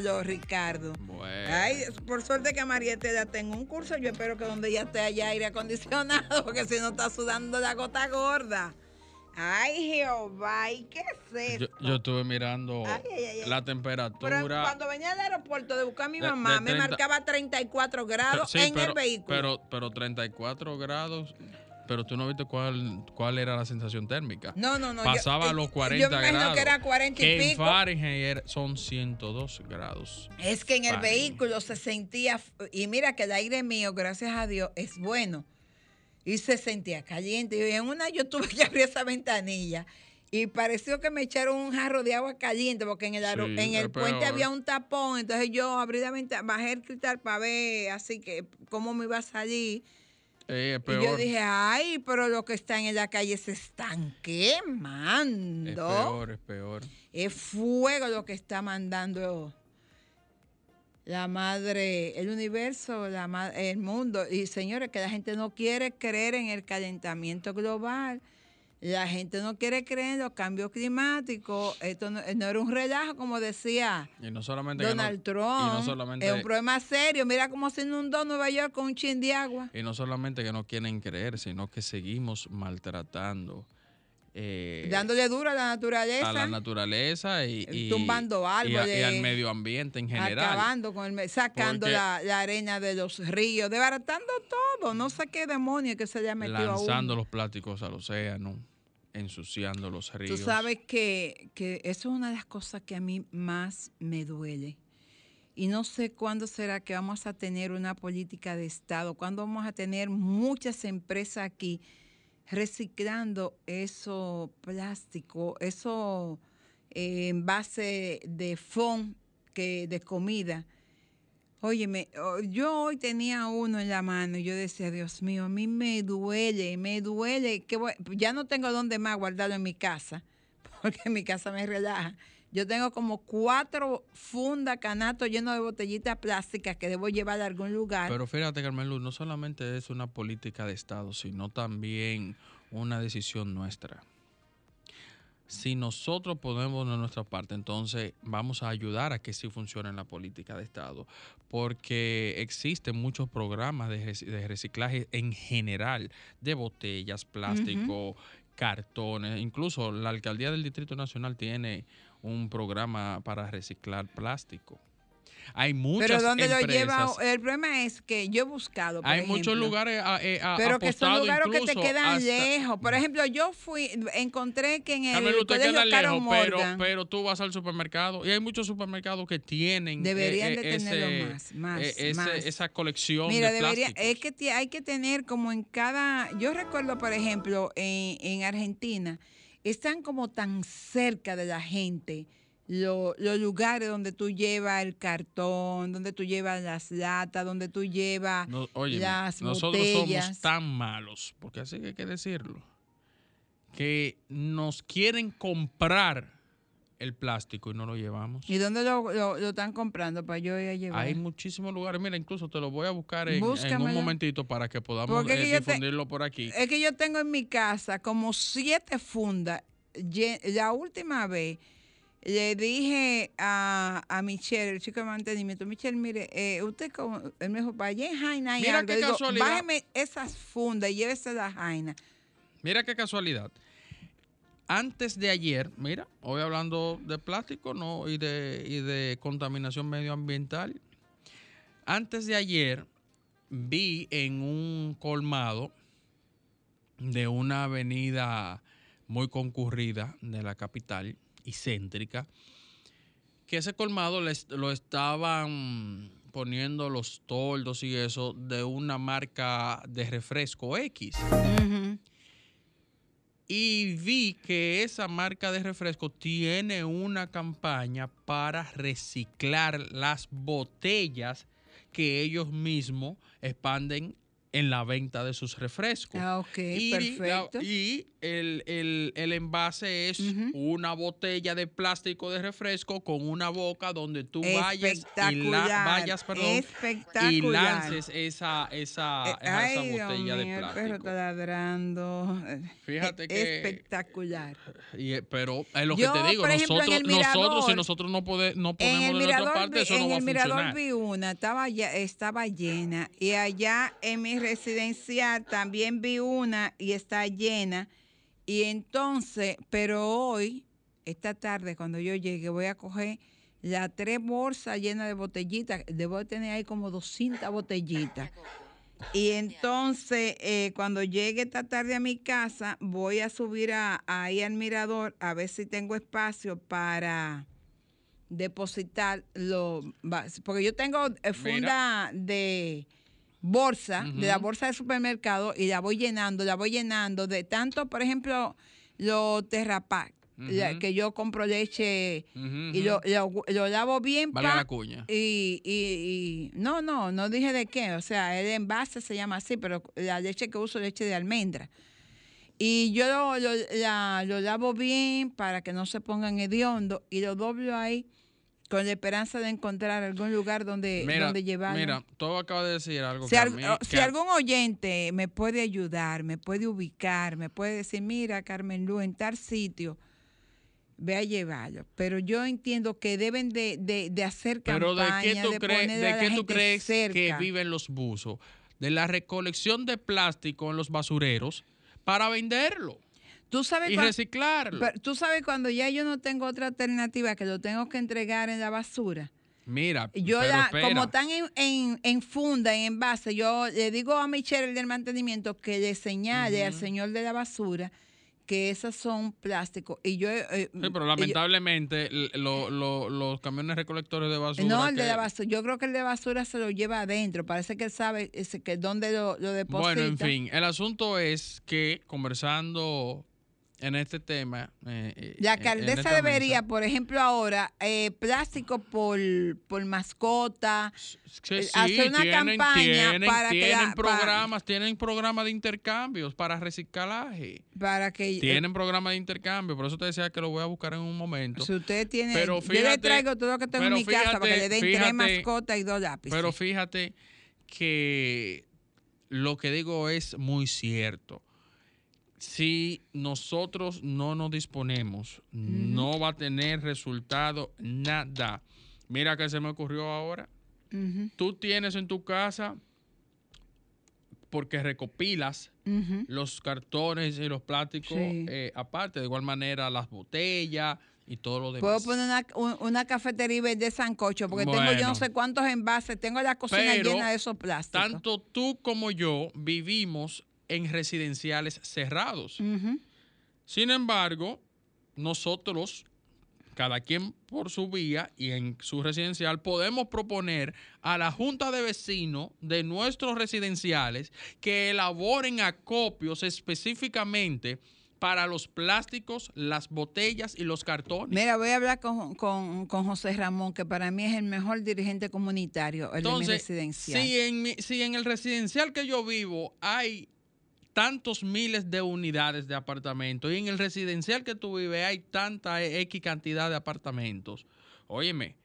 Pero ¿y este calor, Ricardo? Ay, por suerte que Mariette ya tengo un curso. Yo espero que donde ya esté haya aire acondicionado, porque si no está sudando la gota gorda. Ay, Jehová, ¿y qué es Yo, esto? yo estuve mirando Ay, ay, ay, ay. la Pero temperatura. cuando venía al aeropuerto de buscar a mi De- mamá, de me 30 marcaba 34 grados Sí, en pero, el vehículo. Pero, pero 34 grados. Pero tú no viste cuál, cuál era la sensación térmica. No, no, no, yo- Pasaba eh, los yo 40 me imagino grados. que era 40 y que en pico. Fahrenheit son 102 grados. Es que en el Fahrenheit. vehículo se sentía, y mira que el aire mío, gracias a Dios, es bueno. Y se sentía caliente. Y en una yo tuve que abrir esa ventanilla. Y pareció que me echaron un jarro de agua caliente, porque en el, Sí, en el puente peor. había un tapón. Entonces yo abrí la ventana, bajé el cristal para ver así que cómo me iba a salir. Eh, Y yo dije, ay, pero los que están en la calle se están quemando. es peor, es peor. Es fuego lo que está mandando la madre, el universo, la el mundo. Y señores, que la gente no quiere creer en el calentamiento global. La gente no quiere creer en los cambios climáticos. Esto no, no era un relajo, como decía Y no solamente que no- Donald y Trump. no solamente es un problema serio. Mira cómo se inundó Nueva York con un chin de agua. Y no solamente que no quieren creer, sino que seguimos maltratando eh, Dándole duro a la naturaleza. a la naturaleza y, y- Tumbando árboles. y al medio ambiente en general. Acabando con el, sacando la, la arena de los ríos, desbaratando todo. No sé qué demonio que se le ha metido lanzando los plásticos al océano, ensuciando los Tú ríos. sabes que, que eso es una de las cosas que a mí más me duele. Y no sé cuándo será que vamos a tener una política de Estado, cuándo vamos a tener muchas empresas aquí reciclando eso plástico, eso eh, envase de fond que de comida. Óyeme, oh, yo hoy tenía uno en la mano y yo decía, Dios mío, a mí me duele, me duele, que voy- ya no tengo dónde más guardarlo en mi casa, porque mi casa me relaja. Yo tengo como cuatro fundas, canastos llenos de botellitas plásticas que debo llevar a algún lugar. Pero fíjate, Carmen Luz, no solamente es una política de Estado, sino también una decisión nuestra. Si nosotros ponemos de nuestra parte, entonces vamos a ayudar a que sí funcione la política de Estado, porque existen muchos programas de, reci- de reciclaje en general, de botellas, plástico, cartones, incluso la Alcaldía del Distrito Nacional tiene un programa para reciclar plástico. Hay muchas Pero donde lo empresas. lleva, el problema es que yo he buscado. por hay muchos ejemplo, lugares a, eh, a- Pero que son lugares que te quedan hasta- lejos. Por ejemplo, yo fui, encontré que en el Carmen, usted colegio lejos, pero, Morgan pero tú vas al supermercado y hay muchos supermercados que tienen eh, Deberían eh, de tenerlo ese- más, más, eh, ese- más. esa colección Mira, de debería, es que hay que tener como en cada, yo recuerdo por ejemplo en, en Argentina, están como tan cerca de la gente lo- los lugares donde tú llevas el cartón, donde tú llevas las latas, donde tú llevas No, las nosotros botellas. somos tan malos, porque así que hay que decirlo, que nos quieren comprar el plástico y no lo llevamos. ¿Y dónde lo, lo- lo están comprando para yo ir a llevar? Hay muchísimos lugares. Mira, incluso te lo voy a buscar en, en un momentito para que podamos eh, que te- difundirlo por aquí. Es que yo tengo en mi casa como siete fundas. La última vez le dije a, a Michelle, el chico de mantenimiento, Michelle, mire, eh, usted como, él me dijo, para allá en Jaina hay Mira algo". qué Digo, casualidad. bájeme esas fundas y llévese la Jaina. Mira qué casualidad. Antes de ayer, mira, hoy hablando de plástico ¿no? y, de, y de contaminación medioambiental. Antes de ayer vi en un colmado de una avenida muy concurrida de la capital y céntrica, que ese colmado les- lo estaban poniendo los toldos y eso de una marca de refresco X. Y vi que esa marca de refresco tiene una campaña para reciclar las botellas que ellos mismos expanden en la venta de sus refrescos. Ah, ok, y, la- perfecto. y el, el- el envase es una botella de plástico de refresco con una boca donde tú vayas y la, vayas, perdón, y lances esa, esa, Eh, esa Ay, Dios botella de mío, el perro plástico. está ladrando. Fíjate Eh, que- Espectacular. Y, eh, pero es lo Yo, que te digo, ejemplo, en nosotros, nosotros si nosotros no, pode- no En ponemos el de nuestra mirador, parte, vi- eso en no va a el mirador funcionar. vi una, estaba, ya, estaba llena. Y allá en mi residencial también vi una y está llena. Y entonces, pero hoy, esta tarde, cuando yo llegue, voy a coger las tres bolsas llenas de botellitas. Debo de tener ahí como 200 botellitas. Y entonces, eh, cuando llegue esta tarde a mi casa, voy a subir a, ahí al mirador a ver si tengo espacio para depositar lo va- porque yo tengo eh, funda de bolsa, de la bolsa de supermercado y la voy llenando, la voy llenando de tanto, por ejemplo, los Terrapac, que yo compro leche y lo, lo- lo lavo bien. Valga pa, la cuña. Y, y- y- no, no, no dije de qué, o sea, el envase se llama así, pero la leche que uso leche de almendra. Y yo lo, lo- la- lo lavo bien para que no se pongan hediondo y lo doblo ahí con la esperanza de encontrar algún lugar donde, Mira, donde llevarlo. mira, tú acabas de decir algo Si, que a al- mí- o- que si algún oyente me puede ayudar, me puede ubicar, me puede decir, mira, Carmen Luz, en tal sitio, ve a llevarlo. Pero yo entiendo que deben de, de- de hacer Pero ¿de qué tú, de crees, de la qué tú crees que viven los buzos? De la recolección de plástico en los basureros para venderlo ¿Tú sabes y reciclarlo. pero tú sabes cuando ya yo no tengo otra alternativa que lo tengo que entregar en la basura. Mira, Yo pero la, espera. como están en, en, en funda, en envase, yo le digo a Michelle el del mantenimiento que le señale al señor de la basura que esas son plásticos. Y yo, eh, Sí, pero yo- lamentablemente lo- lo- los camiones recolectores de basura. no, el de la basura. Yo creo que el de basura se lo lleva adentro. Parece que él sabe ese, que dónde lo, lo deposita. Bueno, en fin, el asunto es que conversando en este tema. eh, eh, La alcaldesa esta debería, mesa, por ejemplo, ahora, eh, plástico por, por mascota, que eh, sí, hacer una tienen, campaña tienen, para que tienen programas, tienen programas de intercambios para reciclaje. para que... eh, Tienen programas de intercambio, por eso te decía que lo voy a buscar en un momento. Si usted tiene, Pero yo le traigo todo lo que tengo en mi casa para que le fíjate- den tres mascotas y dos lápices. Pero fíjate que lo que digo es muy cierto. Si nosotros no nos disponemos, no va a tener resultado nada. Mira que se me ocurrió ahora. Tú tienes en tu casa, porque recopilas los cartones y los plásticos Sí. eh, aparte, de igual manera las botellas, y todo lo demás. Puedo poner una, un- una cafetería y vender sancocho, porque tengo yo no sé cuántos envases, tengo la cocina Pero llena de esos plásticos. Tanto tú como yo vivimos en residenciales cerrados. Sin embargo, nosotros, cada quien por su vía y en su residencial, podemos proponer a la Junta de Vecinos de nuestros residenciales que elaboren acopios específicamente para los plásticos, las botellas y los cartones. Mira, voy a hablar con, con- con José Ramón, que para mí es el mejor dirigente comunitario, el de mi residencial. si en, mi- si en el residencial que yo vivo hay tantos miles de unidades de apartamentos y en el residencial que tú vives hay tanta X cantidad de apartamentos, óyeme,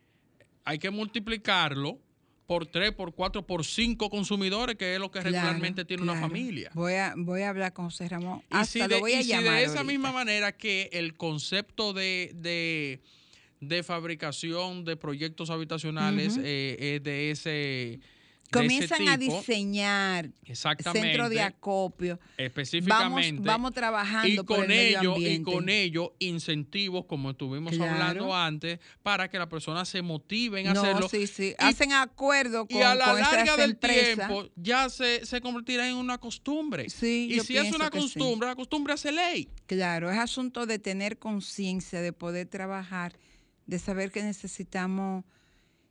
hay que multiplicarlo por 3, por 4, por 5 consumidores, que es lo que Claro, regularmente tiene una familia. Voy a, voy a hablar con José Ramón. Y Hasta lo de, voy a y si de llamar esa ahorita. misma manera que el concepto de, de, de fabricación de proyectos habitacionales eh, es de ese Comienzan a diseñar centro de acopio. Específicamente vamos trabajando y por con medio ello y con ello incentivos como estuvimos Claro. hablando antes para que las personas se motiven a no, hacerlo sí, sí. Y- Hacen acuerdo con, y a la con larga del empresas. tiempo ya se, se convertirá en una costumbre Sí, y si es una sí. costumbre la costumbre hace ley Claro, es asunto de tener conciencia, de poder trabajar, de saber que necesitamos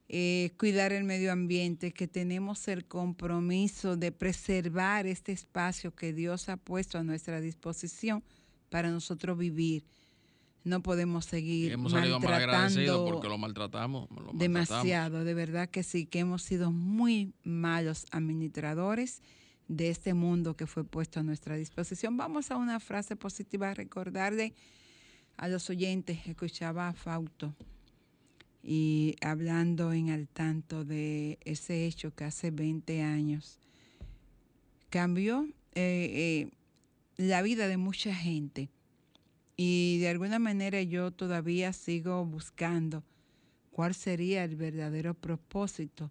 eh, cuidar el medio ambiente, que tenemos el compromiso de preservar este espacio que Dios ha puesto a nuestra disposición para nosotros vivir. No podemos seguir hemos salido mal agradecidos maltratando porque lo maltratamos lo maltratamos. demasiado, de verdad que sí, que hemos sido muy malos administradores de este mundo que fue puesto a nuestra disposición. Vamos a una frase positiva, recordarle a los oyentes, escuchaba a Fausto y hablando en al tanto de ese hecho que hace 20 años cambió eh, eh, la vida de mucha gente y de alguna manera yo todavía sigo buscando cuál sería el verdadero propósito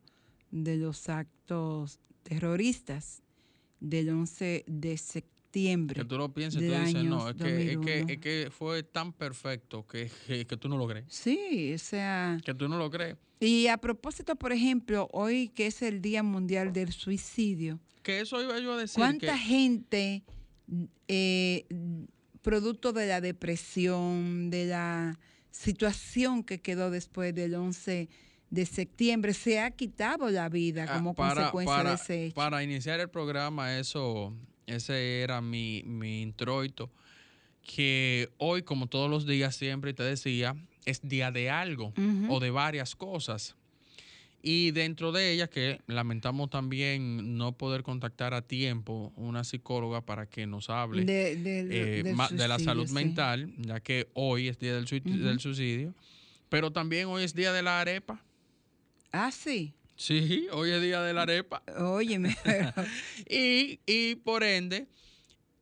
de los actos terroristas del 11 de septiembre. Que tú lo piensas y tú dices no es que, es, que, 2001. es que fue tan perfecto que, que, que tú no lo crees Sí, o sea, que tú no lo crees y a propósito, por ejemplo, hoy que es el Día Mundial del Suicidio, que eso iba yo a decir ¿cuánta gente, eh, producto de la depresión, de la situación que quedó después del 11 de septiembre, se ha quitado la vida Ah, como para, consecuencia para- de ese hecho? para iniciar el programa, eso, ese era mi, mi introito, que hoy, como todos los días, siempre te decía, es día de algo o de varias cosas. Y dentro de ellas, que lamentamos también no poder contactar a tiempo una psicóloga para que nos hable De, de- eh, de la salud sí. mental, ya que hoy es día del, del suicidio, pero también hoy es día de la arepa. Ah, sí. Sí, hoy es día de la arepa. Óyeme, pero- Y, y por ende,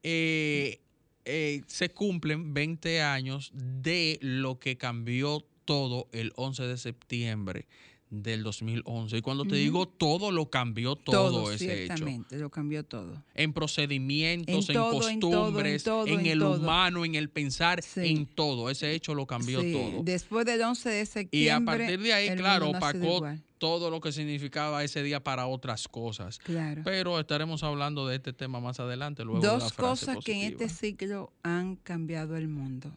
eh, eh, se cumplen 20 años de lo que cambió todo el 11 de septiembre del 2011. Y cuando te digo todo, lo cambió todo, todo, ese hecho. ciertamente, lo cambió todo. En procedimientos, En en, todo, en todo, en costumbres, en, todo, en el humano, en el pensar, Sí. en todo. Ese hecho lo cambió Sí, todo. Después del 11 de septiembre. Y a partir de ahí, claro, opacó. Todo lo que significaba ese día para otras cosas. Claro. Pero estaremos hablando de este tema más adelante. Luego de la Dos frase cosas que en este ciclo han cambiado el mundo.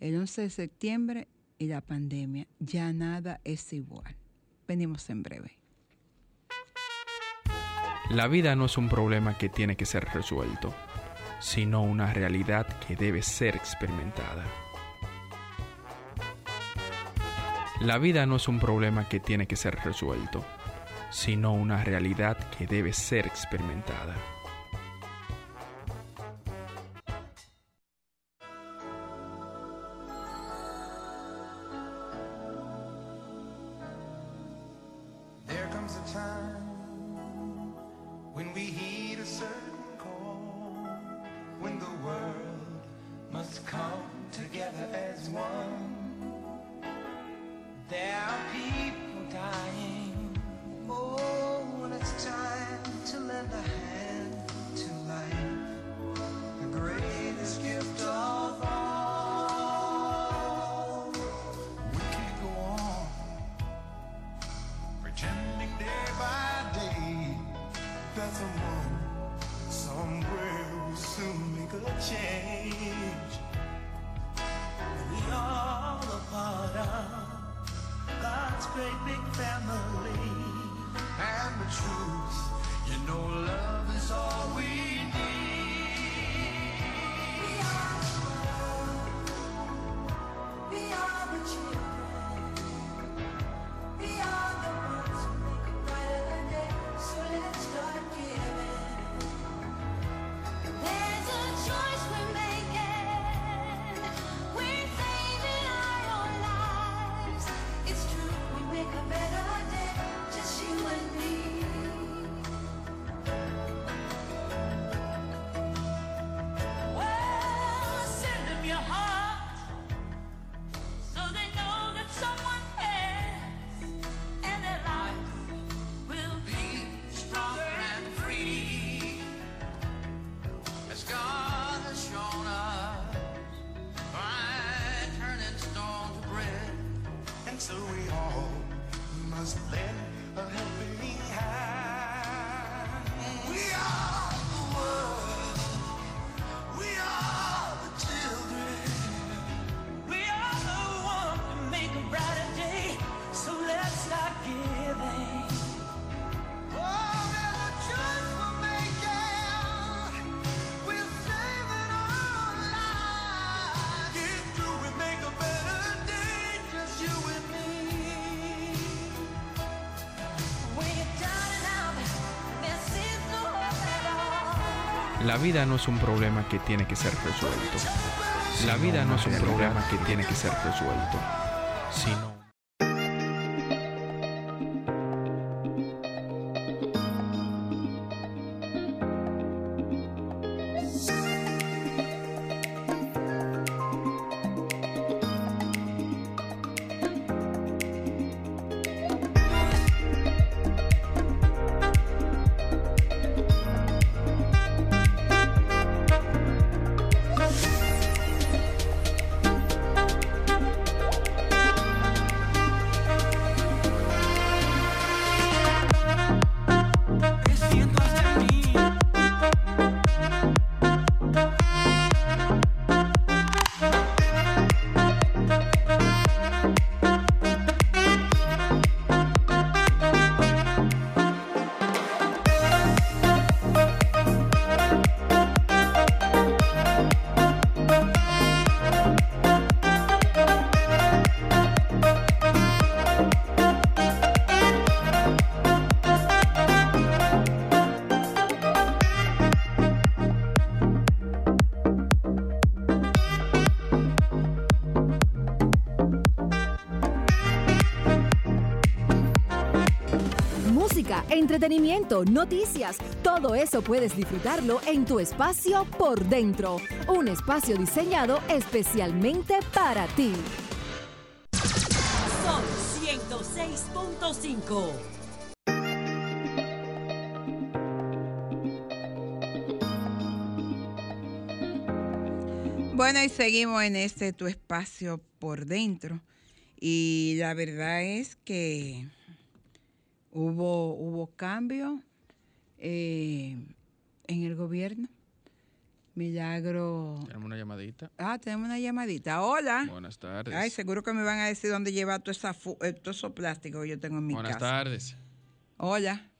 El 11 de septiembre y la pandemia. Ya nada es igual. Venimos en breve. La vida no es un problema que tiene que ser resuelto, sino una realidad que debe ser experimentada. La vida no es un problema que tiene que ser resuelto, sino una realidad que debe ser experimentada. someone La vida no es un problema que tiene que ser resuelto. La vida no es un problema que tiene que ser resuelto, sino entretenimiento, noticias, todo eso puedes disfrutarlo en tu espacio por dentro. Un espacio diseñado especialmente para ti. Son 106.5. Bueno, y seguimos en este tu espacio por dentro. Y la verdad es que hubo, hubo cambio eh, en el gobierno. Milagro. Tenemos una llamadita. Ah, tenemos una llamadita. Hola. Buenas tardes. Ay, seguro que me van a decir dónde llevar todo, esa fu- eh, todo eso plástico que yo tengo en mi Buenas casa. tardes. Hola.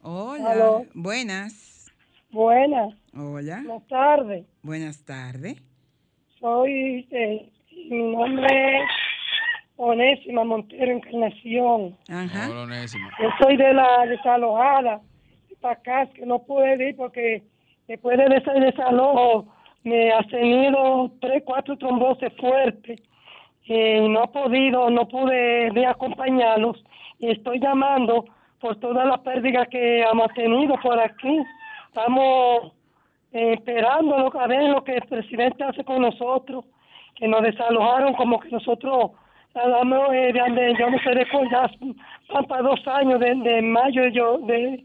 Hola. Aló. Buenas. Buenas, Hola. buenas tardes. Buenas tardes. Soy, eh, mi nombre es Onésima Montero Encarnación. Ajá. Yo soy de la desalojada de Pacas, que no pude ir porque después de ese desalojo me ha tenido tres, cuatro trombosis fuertes y no he podido, no pude de acompañarlos y estoy llamando por todas las pérdidas que hemos tenido por aquí. Estamos eh, esperando a ver lo que el presidente hace con nosotros, que nos desalojaron como que nosotros hablamos eh, de, yo no sé van para dos años, de, de mayo yo, de,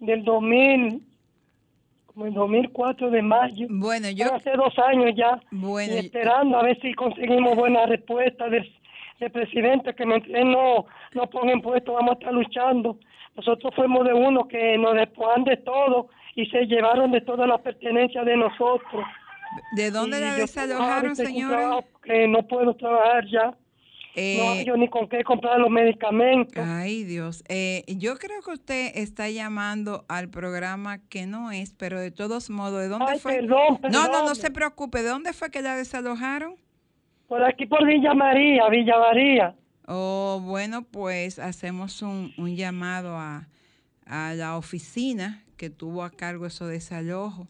del 2000, como el 2004 de mayo. Bueno, yo... Hace dos años ya, Bueno, y esperando a ver si conseguimos buena respuesta del, del presidente, que mientras él no, no ponga impuestos vamos a estar luchando. Nosotros fuimos de uno que nos despojan de todo y se llevaron de todas las pertenencias de nosotros. ¿De dónde Y la desalojaron, ahorita sin señora? Que no puedo trabajar ya. Eh, no hay yo ni con qué comprar los medicamentos. Ay, Dios. Eh, yo creo que usted está llamando al programa que no es, pero de todos modos, ¿de dónde Ay, fue? perdón, no, no, no perdón. se preocupe. ¿De dónde fue que la desalojaron? Por aquí por Villa María, Villa María. Oh, bueno, pues hacemos un, un llamado a, a la oficina que tuvo a cargo esos desalojos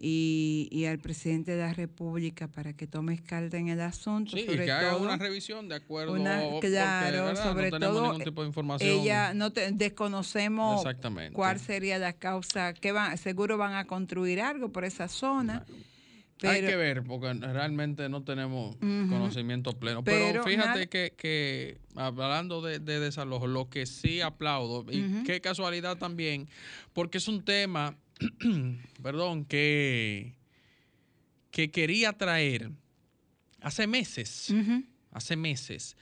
y, y al presidente de la República para que tome carta en el asunto. Sí, y sobre que haga todo, una revisión de acuerdo. una- claro, ¿verdad? sobre no tenemos todo ningún tipo de información. ella no te- desconocemos cuál sería la causa que van seguro van a construir algo por esa zona Hay pero que ver, porque realmente no tenemos conocimiento pleno. Pero, Pero fíjate que, que hablando de, de desalojo, lo que sí aplaudo, y qué casualidad también, porque es un tema, perdón, que, que quería traer hace meses, hace meses,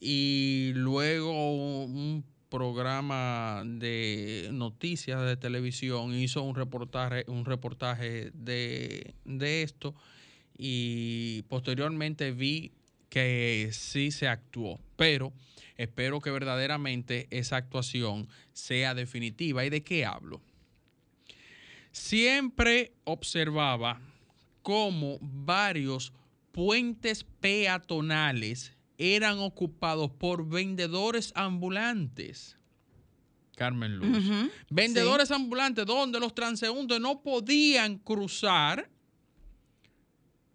y luego un programa de noticias de televisión hizo un reportaje, un reportaje de, de esto y posteriormente vi que sí se actuó, pero espero que verdaderamente esa actuación sea definitiva. ¿Y de qué hablo? Siempre observaba cómo varios puentes peatonales eran ocupados por vendedores ambulantes. Carmen Luz. Vendedores ambulantes donde los transeúntes no podían cruzar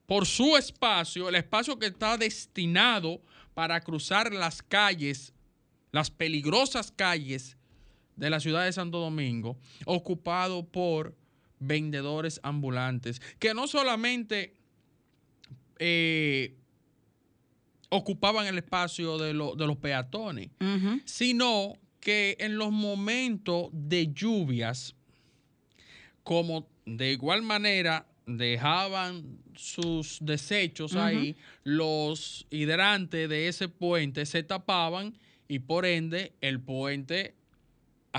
por su espacio, el espacio que está destinado para cruzar las calles, las peligrosas calles de la ciudad de Santo Domingo, ocupado por vendedores ambulantes, que no solamente eh, ocupaban el espacio de, lo- de los peatones, sino que en los momentos de lluvias, como de igual manera dejaban sus desechos ahí, los hidrantes de ese puente se tapaban y por ende el puente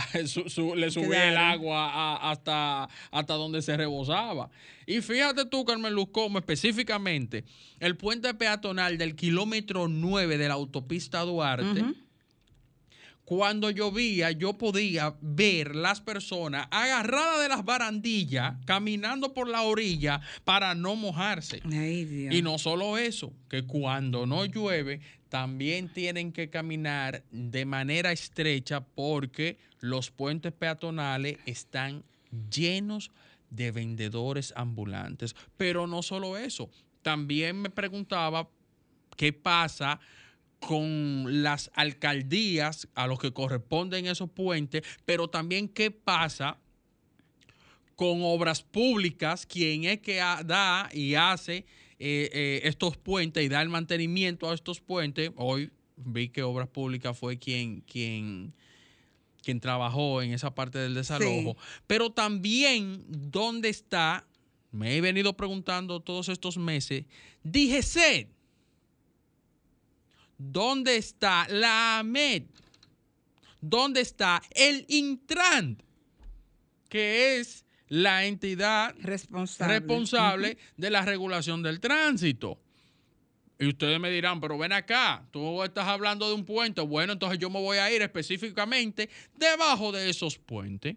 su- su- le subía el agua a- hasta, hasta donde se rebosaba. Y fíjate tú, Carmen Luz, cómo específicamente el puente peatonal del kilómetro 9 de la autopista Duarte, cuando llovía, yo podía ver las personas agarradas de las barandillas, caminando por la orilla para no mojarse. Ay, Dios. Y no solo eso, que cuando no llueve, también tienen que caminar de manera estrecha porque los puentes peatonales están llenos de vendedores ambulantes. Pero no solo eso, también me preguntaba qué pasa con las alcaldías a los que corresponden esos puentes, pero también qué pasa con obras públicas, quien es que da y hace eh, eh, estos puentes y da el mantenimiento a estos puentes. Hoy vi que Obras Públicas fue quien, quien, quien trabajó en esa parte del desalojo. Pero también, ¿dónde está? Me he venido preguntando todos estos meses. DGC. ¿Dónde está la AMED? ¿Dónde está el Intran? Que es la entidad responsable, responsable de la regulación del tránsito. Y ustedes me dirán, pero ven acá, tú estás hablando de un puente. Bueno, entonces yo me voy a ir específicamente debajo de esos puentes,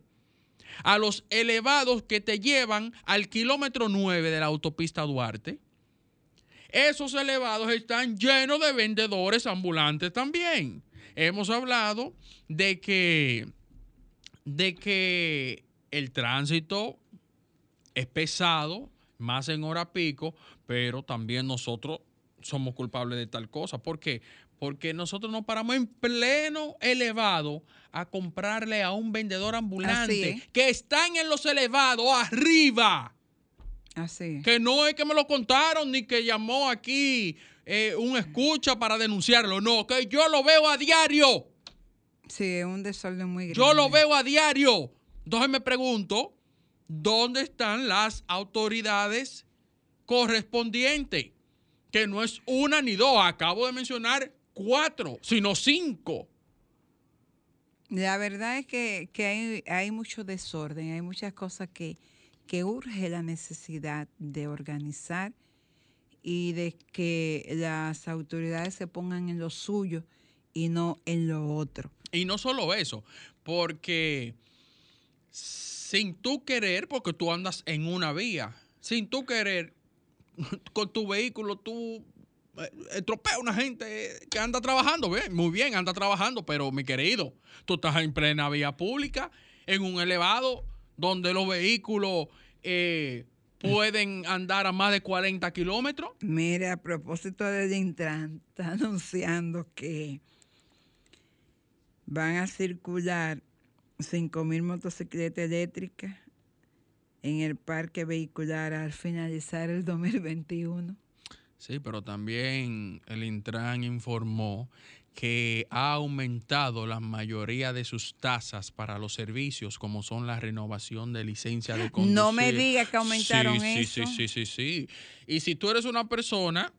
a los elevados que te llevan al kilómetro 9 de la autopista Duarte. Esos elevados están llenos de vendedores ambulantes también. Hemos hablado de que, de que el tránsito es pesado, más en hora pico, pero también nosotros somos culpables de tal cosa. ¿Por qué? Porque nosotros nos paramos en pleno elevado a comprarle a un vendedor ambulante es. que están en los elevados arriba. Así. Que no es que me lo contaron ni que llamó aquí eh, un escucha para denunciarlo. No, que yo lo veo a diario. Sí, es un desorden muy grande. Yo lo veo a diario. Entonces me pregunto, ¿dónde están las autoridades correspondientes? Que no es una ni dos. Acabo de mencionar cuatro, sino cinco. La verdad es que, que hay, hay mucho desorden, hay muchas cosas que, que urge la necesidad de organizar y de que las autoridades se pongan en lo suyo y no en lo otro. Y no solo eso, porque sin tú querer, porque tú andas en una vía, sin tú querer, con tu vehículo tú eh, estropea a una gente que anda trabajando, bien, muy bien, anda trabajando, pero mi querido, tú estás en plena vía pública, en un elevado, donde los vehículos eh, pueden andar a más de 40 kilómetros. Mire, a propósito del Intran, está anunciando que van a circular 5.000 motocicletas eléctricas en el parque vehicular al finalizar el 2021. Sí, pero también el Intran informó que ha aumentado la mayoría de sus tasas para los servicios, como son la renovación de licencia de conducir. No me digas que aumentaron sí, eso. Sí, sí, sí, sí, sí. Y si tú eres una persona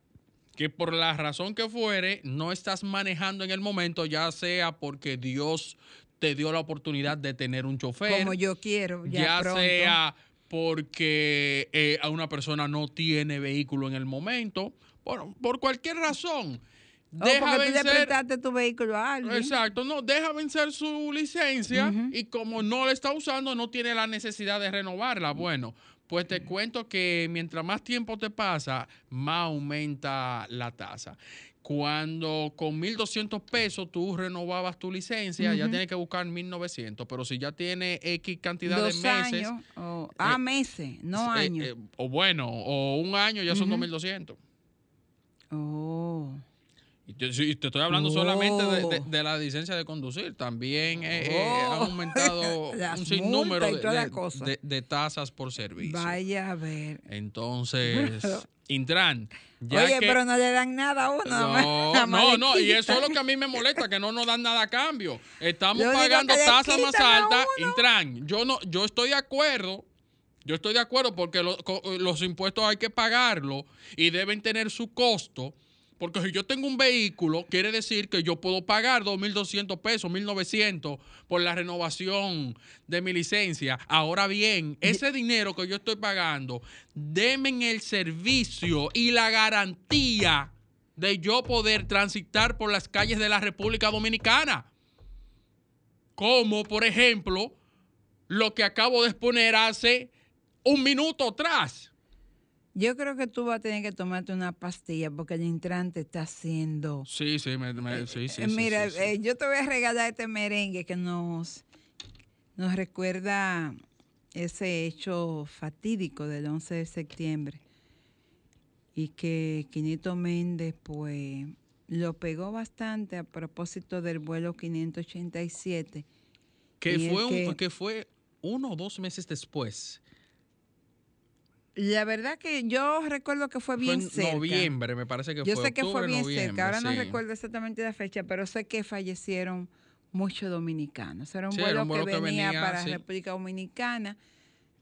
que por la razón que fuere no estás manejando en el momento, ya sea porque Dios te dio la oportunidad de tener un chofer, Como yo quiero, ya, ya pronto. sea porque eh, a una persona no tiene vehículo en el momento, por, por cualquier razón. Deja porque tú le vencer, prestaste tu vehículo a alguien. exacto, no, deja vencer su licencia y como no la está usando, no tiene la necesidad de renovarla. Bueno, pues te cuento que mientras más tiempo te pasa, más aumenta la tasa. Cuando con 1.200 pesos tú renovabas tu licencia, ya tienes que buscar 1.900, pero si ya tiene X cantidad Dos de meses, años. o- ah, eh, meses, no eh, años. eh, o bueno, o un año ya son Ujú. 2.200. oh. Y te, estoy hablando solamente de, de- Oh. de la licencia de conducir. También Oh. han aumentado un sinnúmero de- de tasas por servicio. Vaya a ver. Entonces, Intran, ya Oye, que- pero no le dan nada a uno. No, no, y eso es lo que a mí me molesta, que no nos dan nada a cambio. Estamos pagando tasas más altas. Intran, yo no, yo estoy de acuerdo. Yo estoy de acuerdo porque lo- los impuestos hay que pagarlos y deben tener su costo. Porque si yo tengo un vehículo, quiere decir que yo puedo pagar 2.200 pesos, 1.900 por la renovación de mi licencia. Ahora bien, ese dinero que yo estoy pagando, denme el servicio y la garantía de yo poder transitar por las calles de la República Dominicana. Como, por ejemplo, lo que acabo de exponer hace un minuto atrás. Yo creo que tú vas a tener que tomarte una pastilla porque el Intran te está haciendo. Sí, sí, me- me- sí, sí, Eh, sí, Mira, sí, eh, yo te voy a regalar este merengue que nos, nos recuerda ese hecho fatídico del 11 de septiembre y que Quinito Méndez pues lo pegó bastante a propósito del vuelo 587. que, fue un- que- que fue uno o dos meses después. La verdad que yo recuerdo que fue Fue bien en cerca. noviembre, me parece que Yo fue. sé que fue bien cerca, ahora no recuerdo exactamente la fecha, pero sé que fallecieron muchos dominicanos. Era un, Sí, vuelo, era un vuelo que, que venía, venía, para sí. República Dominicana.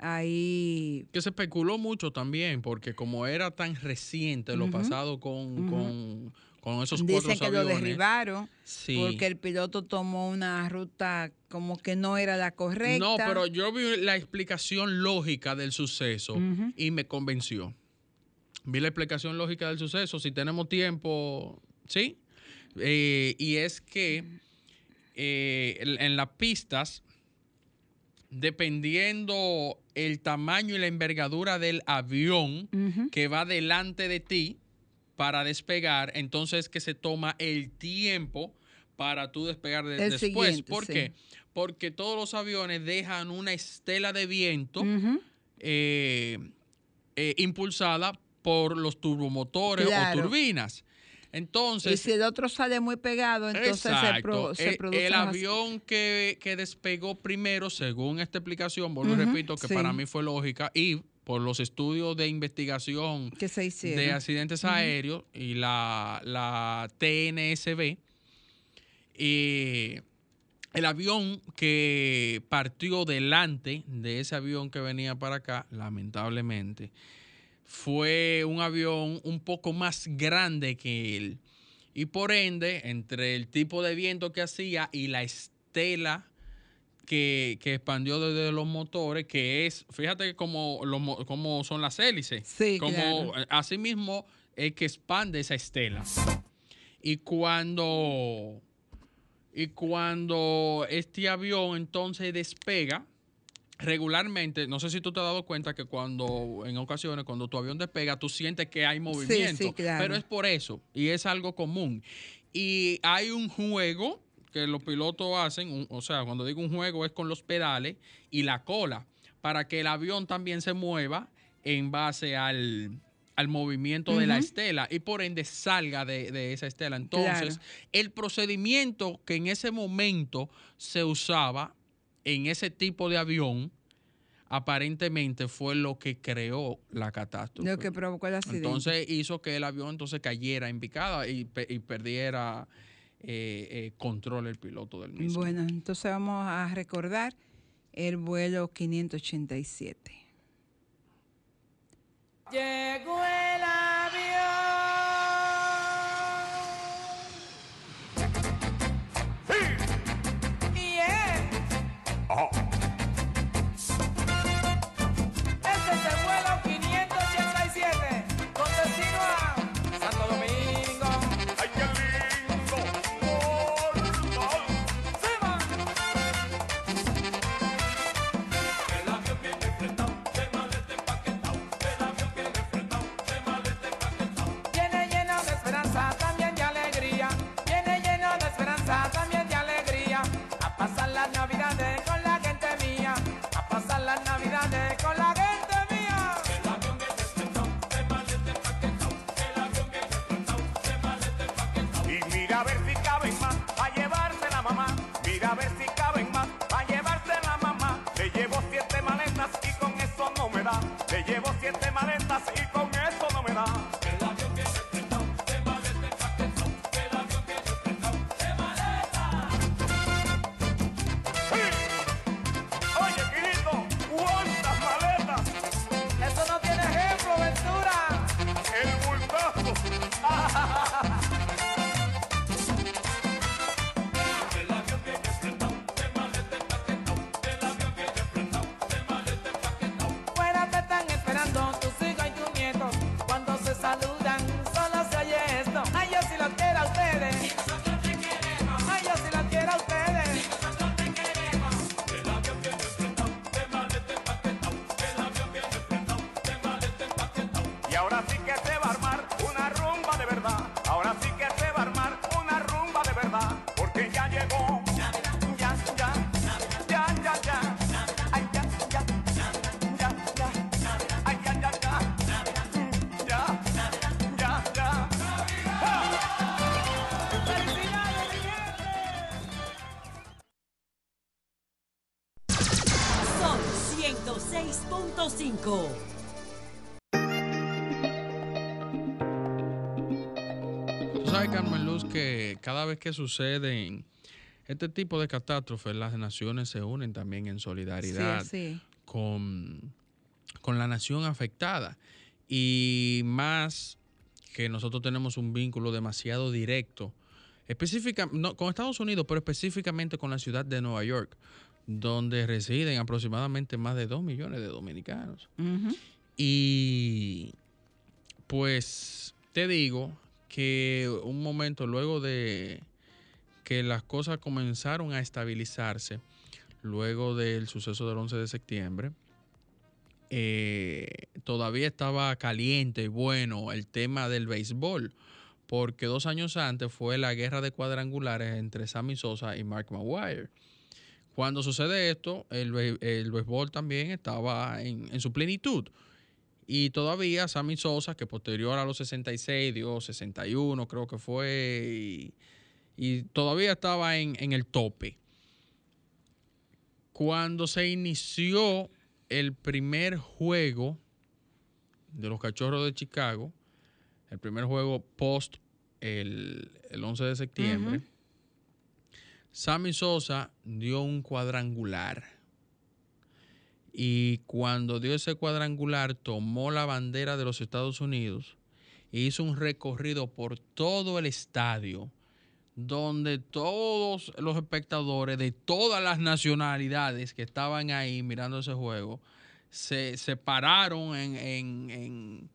Ahí Que se especuló mucho también, porque como era tan reciente lo pasado con, con esos cuatro dicen que lo derribaron Sí. porque el piloto tomó una ruta como que no era la correcta. No, pero yo vi la explicación lógica del suceso y me convenció. Vi la explicación lógica del suceso. Si tenemos tiempo, ¿sí? Eh, y es que eh, en en las pistas, dependiendo el tamaño y la envergadura del avión que va delante de ti para despegar, entonces que se toma el tiempo para tú despegar de- El después. ¿Por sí. qué? Porque todos los aviones dejan una estela de viento eh, eh, impulsada por los turbomotores Claro. o turbinas. Y Entonces, si el otro sale muy pegado, entonces se, pro- Exacto. se E- produce el avión que, que despegó primero, según esta explicación, vuelvo y Ujú, repito, que sí. para mí fue lógica, y por los estudios de investigación que se hicieron. de accidentes aéreos y la, la TNSB, eh, el avión que partió delante de ese avión que venía para acá, lamentablemente, fue un avión un poco más grande que él. Y por ende, entre el tipo de viento que hacía y la estela que, que expandió desde los motores, que es, fíjate como, los mo- como son las hélices. Sí, como claro. eh, asimismo es que expande esa estela. Y cuando, y cuando este avión entonces despega, regularmente, no sé si tú te has dado cuenta que cuando, en ocasiones, cuando tu avión despega, tú sientes que hay movimiento. sí, claro. Pero es por eso, y es algo común. Y hay un juego que los pilotos hacen, un- o sea, cuando digo un juego es con los pedales y la cola, para que el avión también se mueva en base al, al movimiento de la estela y por ende salga de, de esa estela. Entonces, Claro. el procedimiento que en ese momento se usaba en ese tipo de avión, aparentemente fue lo que creó la catástrofe. Lo que provocó el accidente. Entonces hizo que el avión entonces cayera en picada y, pe- y perdiera eh, eh, control el piloto del mismo. Bueno, entonces vamos a recordar el vuelo 587. Llegó el cada vez que suceden este tipo de catástrofes, las naciones se unen también en solidaridad Sí. Con, con la nación afectada. Y más que nosotros tenemos un vínculo demasiado directo, específica, no, con Estados Unidos, pero específicamente con la ciudad de Nueva York, donde residen aproximadamente más de 2 millones de dominicanos. Y pues te digo que un momento luego de que las cosas comenzaron a estabilizarse, luego del suceso del 11 de septiembre, eh, todavía estaba caliente y bueno el tema del béisbol, porque dos años antes fue la guerra de cuadrangulares entre Sammy Sosa y Mark Maguire. Cuando sucede esto, el, béisbol también estaba en su plenitud. Y todavía Sammy Sosa, que posterior a los 66 dio 61, creo que fue, y, y todavía estaba en, en el tope. Cuando se inició el primer juego de los Cachorros de Chicago, el primer juego post el, el 11 de septiembre, Ujú. Sammy Sosa dio un cuadrangular. Y cuando dio ese cuadrangular, tomó la bandera de los Estados Unidos e hizo un recorrido por todo el estadio, donde todos los espectadores de todas las nacionalidades que estaban ahí mirando ese juego se, se pararon en, en- en-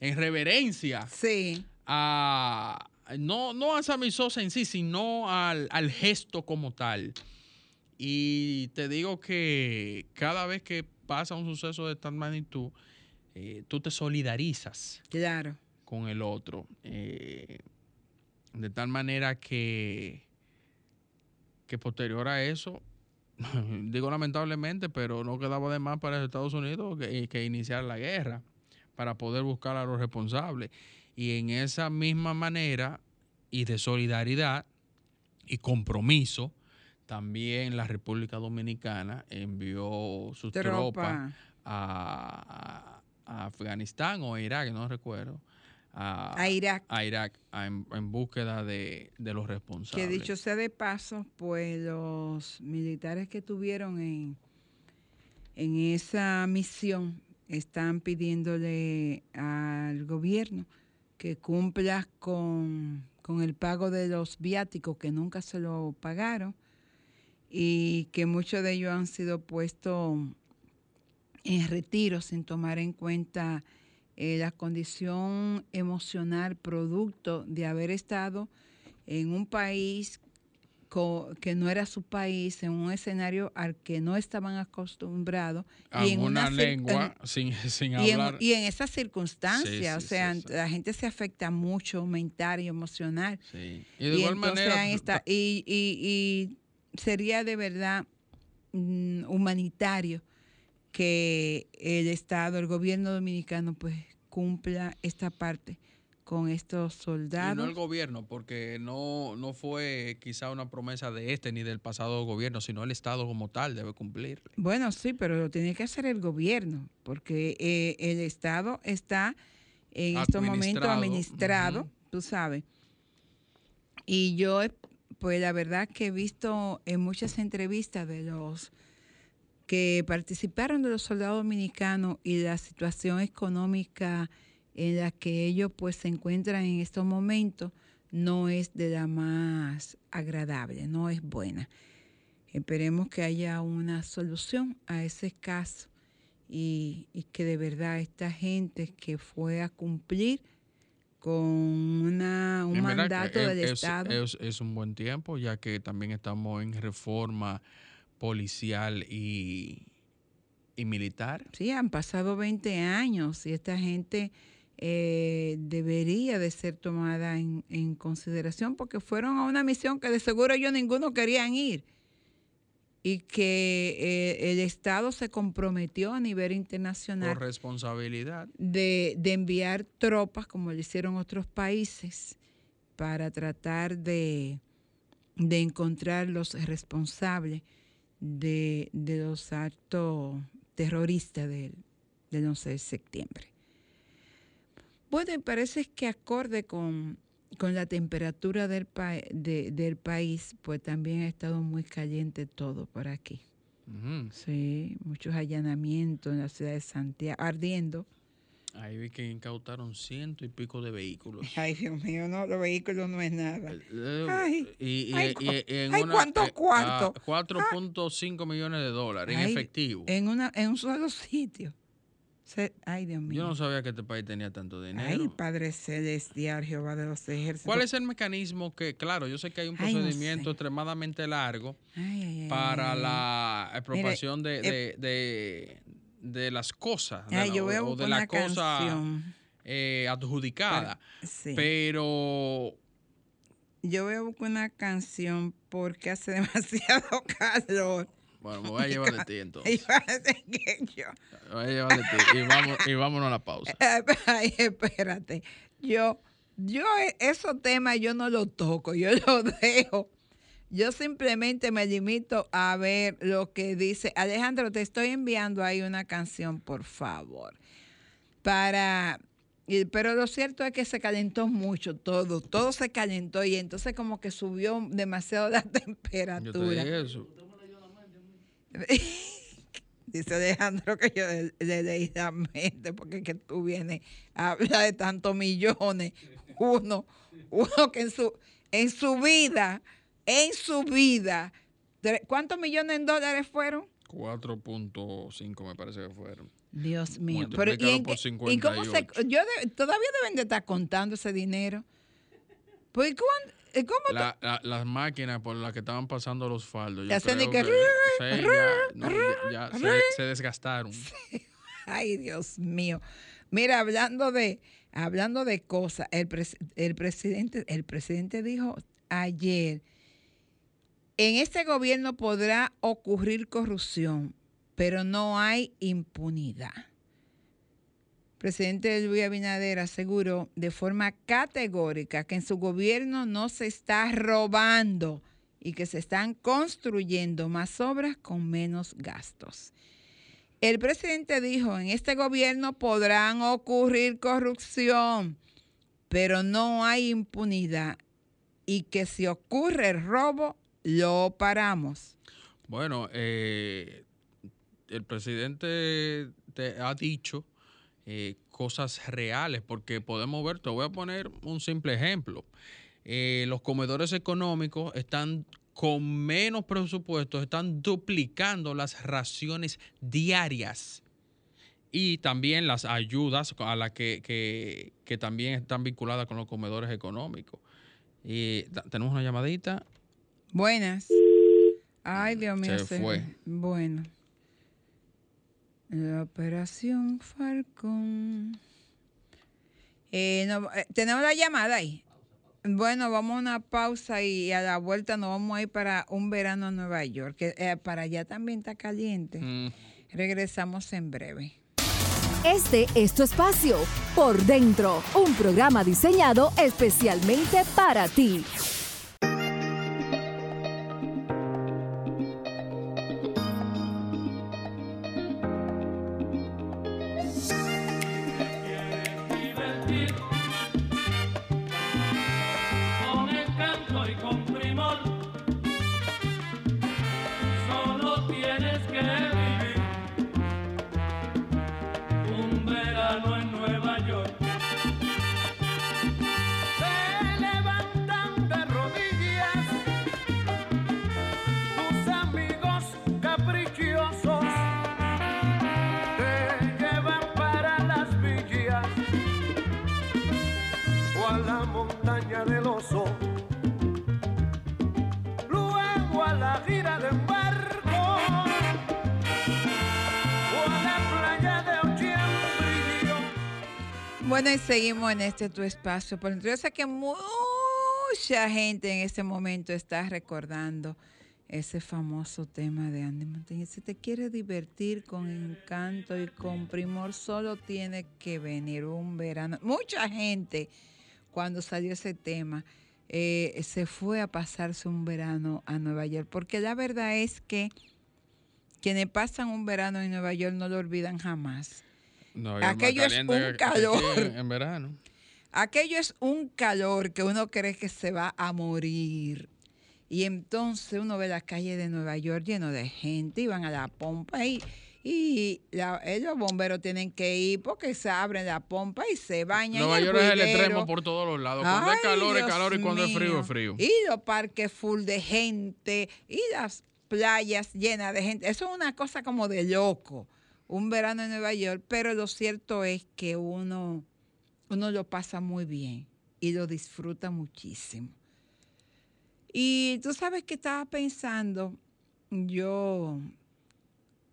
en reverencia Sí. a no, no a Sammy Sosa en sí, sino al, al gesto como tal. Y te digo que cada vez que pasa un suceso de tal magnitud, eh, tú te solidarizas Claro. con el otro. eh, de tal manera que, que posterior a eso, digo lamentablemente, pero no quedaba de más para los Estados Unidos que, que iniciar la guerra para poder buscar a los responsables. Y en esa misma manera y de solidaridad y compromiso, también la República Dominicana envió sus Tropa. tropas a, Afganistán o Irak, no recuerdo. A, A Irak. a Irak, a- en, en búsqueda de, de los Que responsables. dicho sea de paso, pues los militares que tuvieron en, en esa misión están pidiéndole al gobierno que cumpla con, con el pago de los viáticos que nunca se lo pagaron y que muchos de ellos han sido puestos en retiro sin tomar en cuenta eh, la condición emocional producto de haber estado en un país que no era su país, en un escenario al que no estaban acostumbrados. a en una lengua en- sin, sin y en, hablar. y en esas circunstancias, Sí, o sea, sí, la gente se afecta mucho mental y emocional. Sí. Y de igual manera, y, y- y sería de verdad mm, humanitario que el Estado, el gobierno dominicano, pues cumpla esta parte con estos Y soldados. no el gobierno, porque no, no fue quizá una promesa de este ni del pasado gobierno, sino el Estado como tal debe cumplir. Bueno, sí, pero lo tiene que hacer el gobierno, porque eh, el Estado está en estos momentos Administrado, tú sabes. Y yo, pues la verdad que he visto en muchas entrevistas de los que participaron de los soldados dominicanos y la situación económica en la que ellos pues se encuentran en estos momentos no es de la más agradable, no es buena. Esperemos que haya una solución a ese caso y, y que de verdad esta gente que fue a cumplir con una, un verdad mandato es- del es, Estado. Es, es un buen tiempo, ya que también estamos en reforma policial y, y militar. Sí, han pasado 20 años y esta gente eh, debería de ser tomada en, en consideración porque fueron a una misión que de seguro ellos ninguno querían ir y que eh, el Estado se comprometió a nivel internacional Por responsabilidad. de, de enviar tropas, como lo hicieron otros países, para tratar de, de encontrar los responsables de, de los actos terroristas del, del 11 de septiembre. Bueno, y parece que acorde con, con la temperatura del, pa- de- del país, pues también ha estado muy caliente todo por aquí. Sí, muchos allanamientos en la ciudad de Santiago, ardiendo. Ahí vi que incautaron ciento y pico de vehículos. Ay, Dios mío, no, los vehículos no es nada. Eh, Ay, y, y- ay, y- cu- y en ay, una, ¿cuánto eh, ah, 4.5 millones de dólares en efectivo. En, una, en un solo sitio. Se- ay, Dios mío. Yo no sabía que este país tenía tanto dinero. Ay, Padre Celestial, Jehová de los ejércitos. ¿Cuál es el mecanismo que, claro, yo sé que hay un Ay, no procedimiento sé. extremadamente largo Ay, para la apropiación de, eh, de, de- de las cosas, de Ay, la- yo voy a o de la cosa eh, adjudicada. Sí. Pero Yo voy a buscar una canción porque hace demasiado calor. Bueno, me voy a llevar de ti entonces. Me voy a llevar de ti y, vamos, y vámonos a la pausa. Ay, espérate. Yo, yo e- esos temas yo no los toco, yo los dejo. Yo simplemente me limito a ver lo que dice. Alejandro, te estoy enviando ahí una canción, por favor. Para. Pero lo cierto es que se calentó mucho todo, todo se calentó y entonces como que subió demasiado la Yo te temperatura. eso. Dice Alejandro que yo le, le leí la mente porque es que tú vienes a hablar de tantos millones. Uno, uno que en su, en su vida, en su vida, ¿cuántos millones en dólares fueron? 4.5 me parece que fueron. Dios mío. Pero, ¿y, en por y cómo se, 58. yo de- todavía deben de estar contando ese dinero? Pues, ¿cuán- eh, ¿cómo te- La- la- las máquinas por las que estaban pasando los faldos. yo Ya hacen de creo que- sí, ya, no, ya- ya se, se desgastaron. Ay, Dios mío. Mira, hablando de, hablando de cosas, el, pres- el presidente, el presidente dijo ayer, en este gobierno podrá ocurrir corrupción, pero no hay impunidad. Presidente Luis Abinader aseguró de forma categórica que en su gobierno no se está robando y que se están construyendo más obras con menos gastos. El presidente dijo, en este gobierno podrán ocurrir corrupción, pero no hay impunidad y que si ocurre el robo, lo paramos. Bueno, eh, el presidente te ha dicho eh, cosas reales, porque podemos ver, te voy a poner un simple ejemplo. Eh, los comedores económicos están con menos presupuestos, están duplicando las raciones diarias y también las ayudas a las que, que- que también están vinculadas con los comedores económicos. Y tenemos una llamadita. Buenas. Ay, Dios mío. Se fue. Bueno. La operación Falcón. Eh, no, eh, Tenemos la llamada ahí. Bueno, vamos a una pausa y a la vuelta nos vamos a ir para un verano a Nueva York, que eh, para allá también está caliente. Mm. Regresamos en breve. Este es tu espacio, Por Dentro, un programa diseñado especialmente para ti. Seguimos en este tu espacio. Por yo sé que mucha gente en este momento está recordando ese famoso tema de Andy Montañez. Si te quieres divertir con encanto y con primor, solo tiene que venir un verano. Mucha gente, cuando salió ese tema, eh, se fue a pasarse un verano a Nueva York. Porque la verdad es que quienes pasan un verano en Nueva York no lo olvidan jamás. No, Aquello es un calor. En, en verano. Aquello es un calor que uno cree que se va a morir. Y entonces uno ve la calle de Nueva York lleno de gente y van a la pompa y, y la- los bomberos tienen que ir porque se abren la pompa y se bañan. Nueva York es el extremo por todos los lados. Cuando Ay, es calor, es calor y cuando es frío, es frío. Y los parques full de gente y las playas llenas de gente. Eso es una cosa como de loco, un verano en Nueva York, pero lo cierto es que uno, uno lo pasa muy bien y lo disfruta muchísimo. Y tú sabes que estaba pensando, yo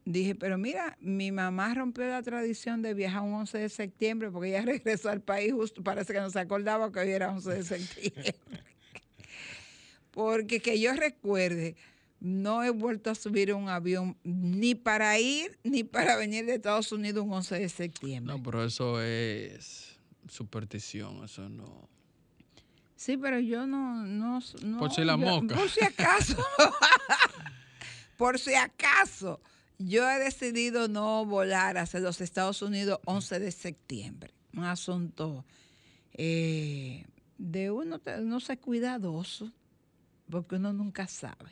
dije, pero mira, mi mamá rompió la tradición de viajar un 11 de septiembre porque ella regresó al país justo, parece que no se acordaba que hoy era 11 de septiembre. Porque que yo recuerde, no he vuelto a subir un avión ni para ir ni para venir de Estados Unidos un 11 de septiembre. No, pero eso es superstición, eso no. Sí, pero yo no... no, no Por si la yo- mosca. Por si acaso. por si acaso. Yo he decidido no volar hacia los Estados Unidos 11 de septiembre. Un asunto eh, de uno, uno ser cuidadoso, porque uno nunca sabe.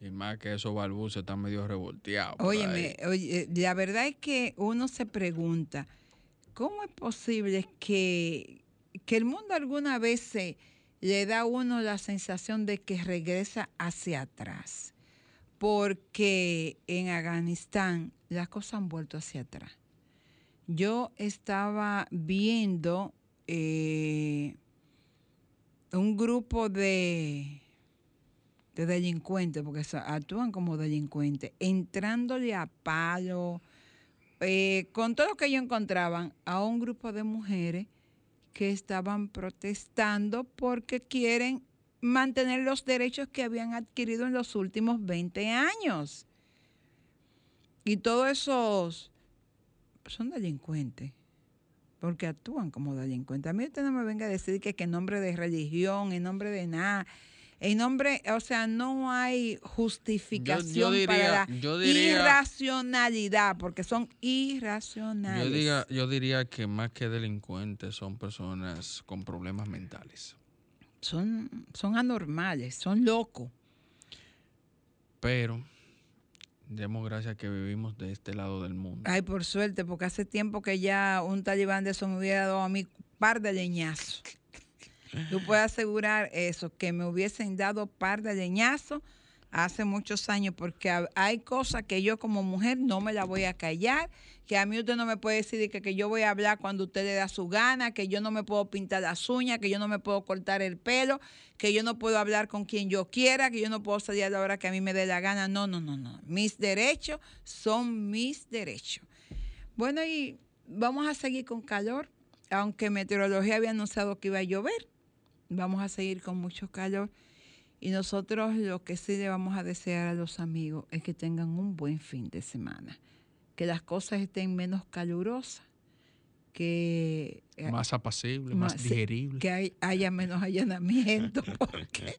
Y más que esos balbuces están medio revolteados. Óyeme, oye, la verdad es que uno se pregunta, ¿cómo es posible que, que el mundo alguna vez se- le da a uno la sensación de que regresa hacia atrás? porque en Afganistán las cosas han vuelto hacia atrás. Yo estaba viendo eh, un grupo de, de delincuentes, porque actúan como delincuentes, entrándole a palo, eh, con todo lo que ellos encontraban, a un grupo de mujeres que estaban protestando porque quieren mantener los derechos que habían adquirido en los últimos 20 años. Y todos esos son delincuentes, porque actúan como delincuentes. A mí usted no me venga a decir que, que en nombre de religión, en nombre de nada, en nombre, o sea, no hay justificación diría- para la diría- irracionalidad, porque son irracionales. Yo, diga, yo diría que más que delincuentes son personas con problemas mentales. Son, son anormales, son locos. Pero demos gracias que vivimos de este lado del mundo. Ay, por suerte, porque hace tiempo que ya un talibán de eso me hubiera dado a mí un par de leñazos. Tú puedes asegurar eso, que me hubiesen dado par de leñazos hace muchos años, porque ha- hay cosas que yo como mujer no me la voy a callar, que a mí usted no me puede decir que, que yo voy a hablar cuando usted le da su gana, que yo no me puedo pintar las uñas, que yo no me puedo cortar el pelo, que yo no puedo hablar con quien yo quiera, que yo no puedo salir a la hora que a mí me dé la gana. No, no, no, no. Mis derechos son mis derechos. Bueno, y vamos a seguir con calor, aunque meteorología había anunciado que iba a llover. Vamos a seguir con mucho calor. Y nosotros lo que sí le vamos a desear a los amigos es que tengan un buen fin de semana. Que las cosas estén menos calurosas. Que eh, Más apacible, más sí, digerible. que hay- haya menos allanamiento, porque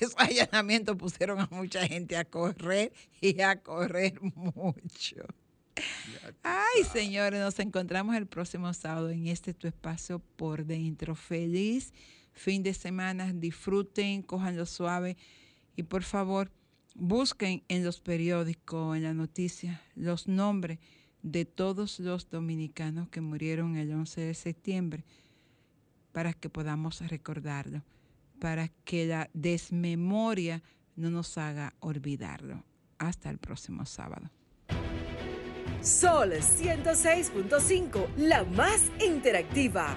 esos allanamientos pusieron a mucha gente a correr y a correr mucho. Ay, señores, nos encontramos el próximo sábado en este tu espacio por dentro. Feliz fin de semana, disfruten, cójanlo suave y por favor busquen en los periódicos, en las noticias, los nombres de todos los dominicanos que murieron el 11 de septiembre para que podamos recordarlo, para que la desmemoria no nos haga olvidarlo. Hasta el próximo sábado. Sol 106.5, la más interactiva.